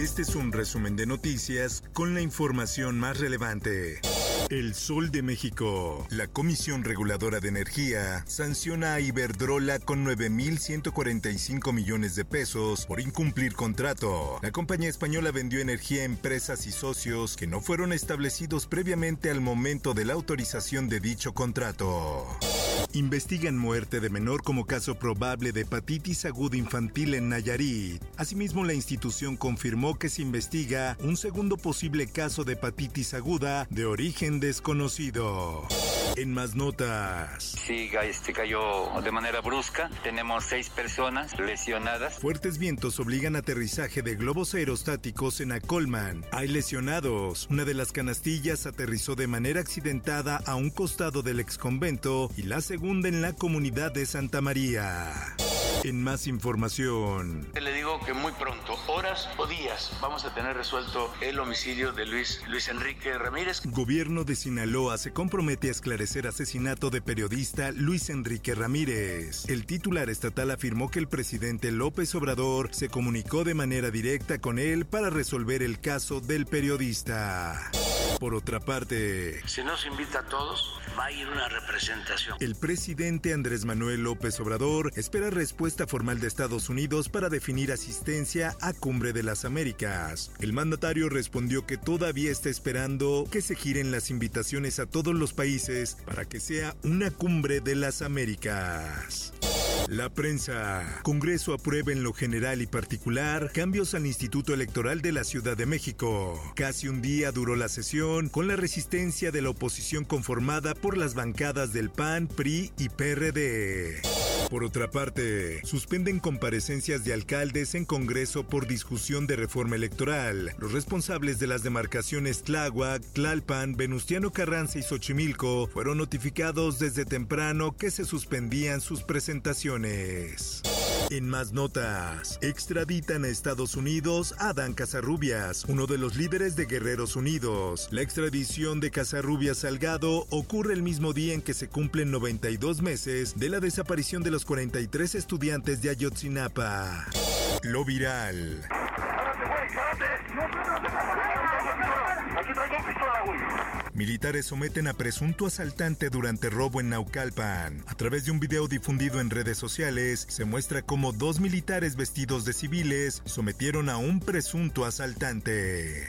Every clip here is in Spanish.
Este es un resumen de noticias con la información más relevante. El Sol de México. La Comisión Reguladora de Energía sanciona a Iberdrola con 9.145 millones de pesos por incumplir contrato. La compañía española vendió energía a empresas y socios que no fueron establecidos previamente al momento de la autorización de dicho contrato. Investigan muerte de menor como caso probable de hepatitis aguda infantil en Nayarit. Asimismo, la institución confirmó que se investiga un segundo posible caso de hepatitis aguda de origen desconocido. En más notas. Sí, este cayó de manera brusca. Tenemos seis personas lesionadas. Fuertes vientos obligan a aterrizaje de globos aerostáticos en Acolman. Hay lesionados. Una de las canastillas aterrizó de manera accidentada a un costado del exconvento y la segunda en la comunidad de Santa María. En más información. Le que muy pronto, horas o días, vamos a tener resuelto el homicidio de Luis, Luis Enrique Ramírez. Gobierno de Sinaloa se compromete a esclarecer asesinato de periodista Luis Enrique Ramírez. El titular estatal afirmó que el presidente López Obrador se comunicó de manera directa con él para resolver el caso del periodista. Por otra parte, si nos invita a todos, va a ir una representación. El presidente Andrés Manuel López Obrador espera respuesta formal de Estados Unidos para definir asistencia a Cumbre de las Américas. El mandatario respondió que todavía está esperando que se giren las invitaciones a todos los países para que sea una cumbre de las Américas. La prensa. Congreso aprueba en lo general y particular cambios al Instituto Electoral de la Ciudad de México. Casi un día duró la sesión con la resistencia de la oposición conformada por las bancadas del PAN, PRI y PRD. Por otra parte, suspenden comparecencias de alcaldes en Congreso por discusión de reforma electoral. Los responsables de las demarcaciones Tláhuac, Tlalpan, Venustiano Carranza y Xochimilco fueron notificados desde temprano que se suspendían sus presentaciones. En más notas, extraditan a Estados Unidos a Dan Casarrubias, uno de los líderes de Guerreros Unidos. La extradición de Casarrubias Salgado ocurre el mismo día en que se cumplen 92 meses de la desaparición de los 43 estudiantes de Ayotzinapa. Lo viral. Militares someten a presunto asaltante durante robo en Naucalpan. A través de un video difundido en redes sociales, se muestra cómo dos militares vestidos de civiles sometieron a un presunto asaltante.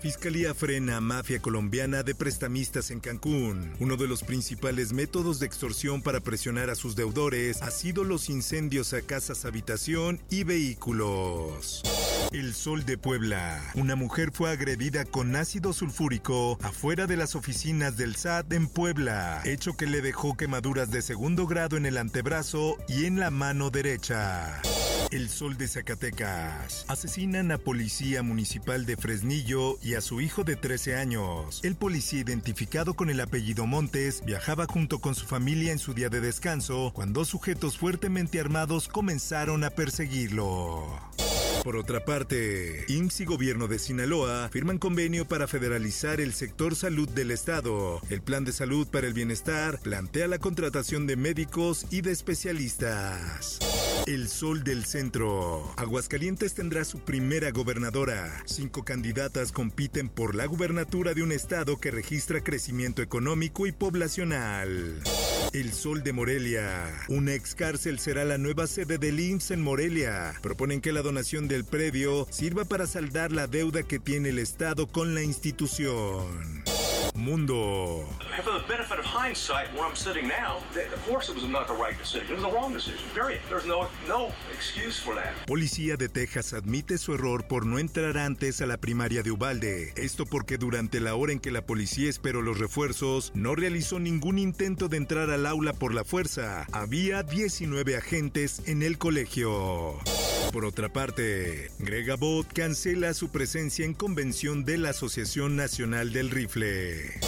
Fiscalía frena mafia colombiana de prestamistas en Cancún. Uno de los principales métodos de extorsión para presionar a sus deudores ha sido los incendios a casas, habitación y vehículos. El Sol de Puebla. Una mujer fue agredida con ácido sulfúrico afuera de las oficinas del SAT en Puebla, hecho que le dejó quemaduras de segundo grado en el antebrazo y en la mano derecha. El Sol de Zacatecas. Asesinan a policía municipal de Fresnillo y a su hijo de 13 años. El policía identificado con el apellido Montes viajaba junto con su familia en su día de descanso cuando sujetos fuertemente armados comenzaron a perseguirlo. Por otra parte, IMSS y Gobierno de Sinaloa firman convenio para federalizar el sector salud del Estado. El Plan de Salud para el Bienestar plantea la contratación de médicos y de especialistas. El Sol del Centro. Aguascalientes tendrá su primera gobernadora. Cinco candidatas compiten por la gubernatura de un estado que registra crecimiento económico y poblacional. El Sol de Morelia. Una ex cárcel será la nueva sede del IMSS en Morelia. Proponen que la donación del predio sirva para saldar la deuda que tiene el Estado con la institución. Mundo. For the benefit of hindsight, where I'm sitting now, of course it was not the right decision. It was the wrong decision. Period. There's no no excuse for that. Policía de Texas admite su error por no entrar antes a la primaria de Ubalde. Esto porque durante la hora en que la policía esperó los refuerzos, no realizó ningún intento de entrar al aula por la fuerza. Había 19 agentes en el colegio. Por otra parte, Greg Abbott cancela su presencia en convención de la Asociación Nacional del Rifle.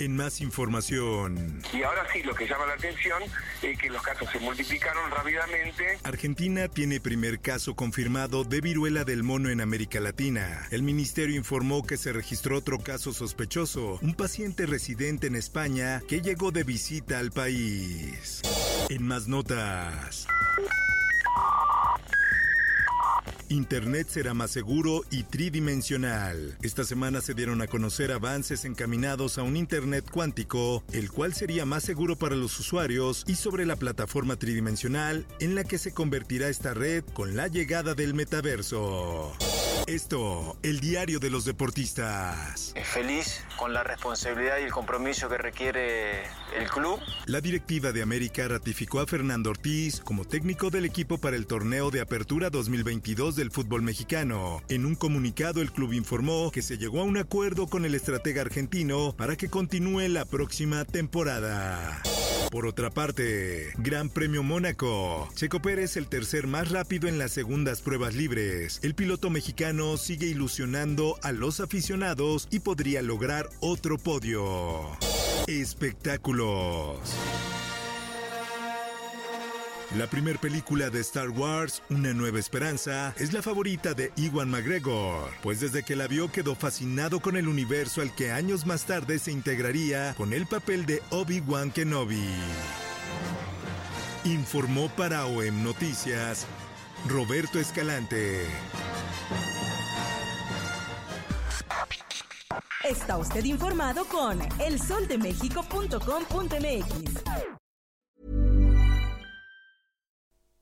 En más información. Y ahora sí, lo que llama la atención es que los casos se multiplicaron rápidamente. Argentina tiene primer caso confirmado de viruela del mono en América Latina. El ministerio informó que se registró otro caso sospechoso, un paciente residente en España que llegó de visita al país. En más notas. Internet será más seguro y tridimensional. Esta semana se dieron a conocer avances encaminados a un Internet cuántico, el cual sería más seguro para los usuarios y sobre la plataforma tridimensional en la que se convertirá esta red con la llegada del metaverso. Esto, el diario de los deportistas. Feliz con la responsabilidad y el compromiso que requiere el club. La directiva de América ratificó a Fernando Ortiz como técnico del equipo para el torneo de apertura 2022 del fútbol mexicano. En un comunicado el club informó que se llegó a un acuerdo con el estratega argentino para que continúe la próxima temporada. Por otra parte, Gran Premio Mónaco. Checo Pérez el tercer más rápido en las segundas pruebas libres. El piloto mexicano sigue ilusionando a los aficionados y podría lograr otro podio. Espectáculos. La primera película de Star Wars, Una Nueva Esperanza, es la favorita de Iwan McGregor, pues desde que la vio quedó fascinado con el universo al que años más tarde se integraría con el papel de Obi-Wan Kenobi. Informó para OEM Noticias Roberto Escalante. Está usted informado con elsoldemexico.com.mx.